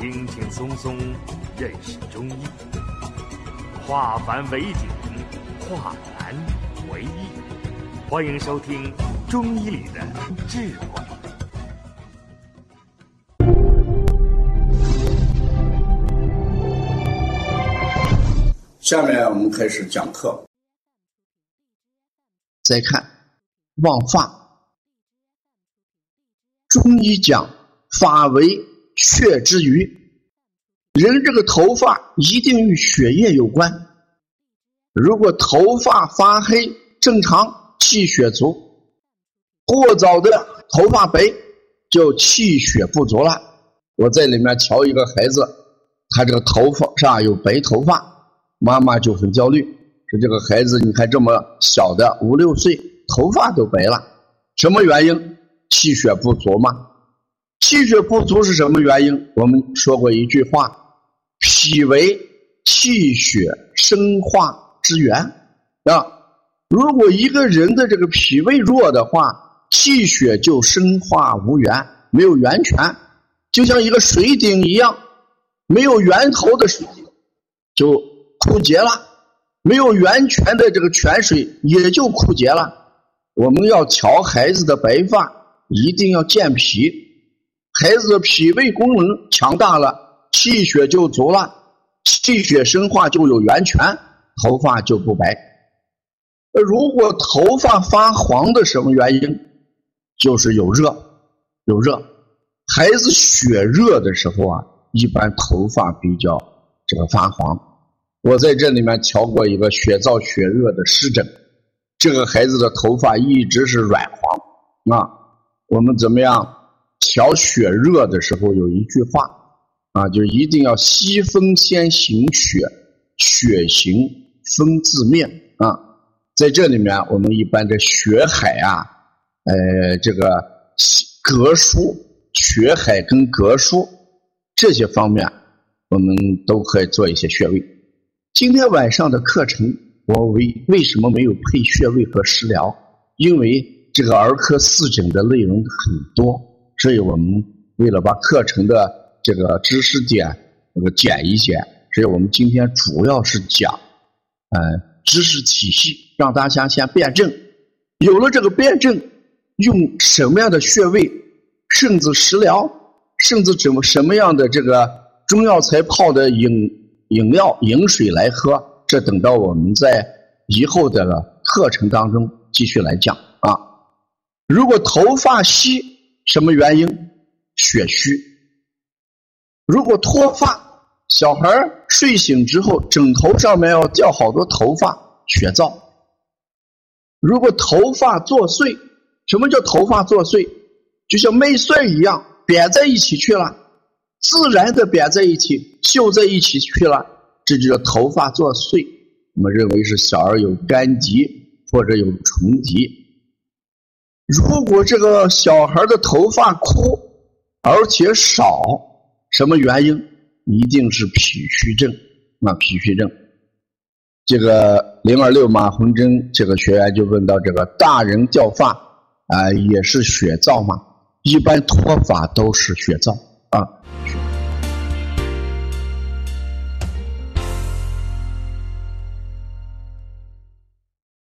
轻轻松松认识中医，化繁为简，化难为易。欢迎收听《中医里的智慧》。下面我们开始讲课。再看望发，中医讲法为血之余，人这个头发一定与血液有关。如果头发发黑正常，气血足；过早的头发白，就气血不足了。我在里面瞧一个孩子，他这个头发上有白头发。妈妈就很焦虑，说这个孩子，你看这么小的五六岁，头发都白了，什么原因？气血不足吗？气血不足是什么原因？我们说过一句话：脾为气血生化之源啊。如果一个人的这个脾胃弱的话，气血就生化无源，没有源泉，就像一个水井一样，没有源头的水就。枯竭了，没有源泉的这个泉水也就枯竭了。我们要调孩子的白发，一定要健脾。孩子脾胃功能强大了，气血就足了，气血生化就有源泉，头发就不白。如果头发发黄的什么原因？就是有热，有热。孩子血热的时候啊，一般头发比较这个发黄。我在这里面瞧过一个血燥血热的湿疹，这个孩子的头发一直是软黄啊。我们怎么样调血热的时候有一句话啊，就一定要西风先行血，血行风自面啊。在这里面，我们一般的血海啊，呃，这个膈腧、血海跟膈腧这些方面，我们都可以做一些穴位。今天晚上的课程，我为为什么没有配穴位和食疗？因为这个儿科四诊的内容很多，所以我们为了把课程的这个知识点那个减一减，所以我们今天主要是讲，呃，知识体系，让大家先辩证。有了这个辩证，用什么样的穴位，甚至食疗，甚至怎么什么样的这个中药材泡的饮。饮料、饮水来喝，这等到我们在以后的课程当中继续来讲啊。如果头发稀，什么原因？血虚。如果脱发，小孩睡醒之后，枕头上面要掉好多头发，血燥。如果头发作祟，什么叫头发作祟？就像麦穗一样，扁在一起去了。自然的扁在一起，绣在一起去了，这就叫头发作祟。我们认为是小儿有肝疾或者有虫疾。如果这个小孩的头发枯而且少，什么原因？一定是脾虚症。那脾虚症，这个零二六马红珍这个学员就问到：这个大人掉发啊，也是血燥吗？一般脱发都是血燥。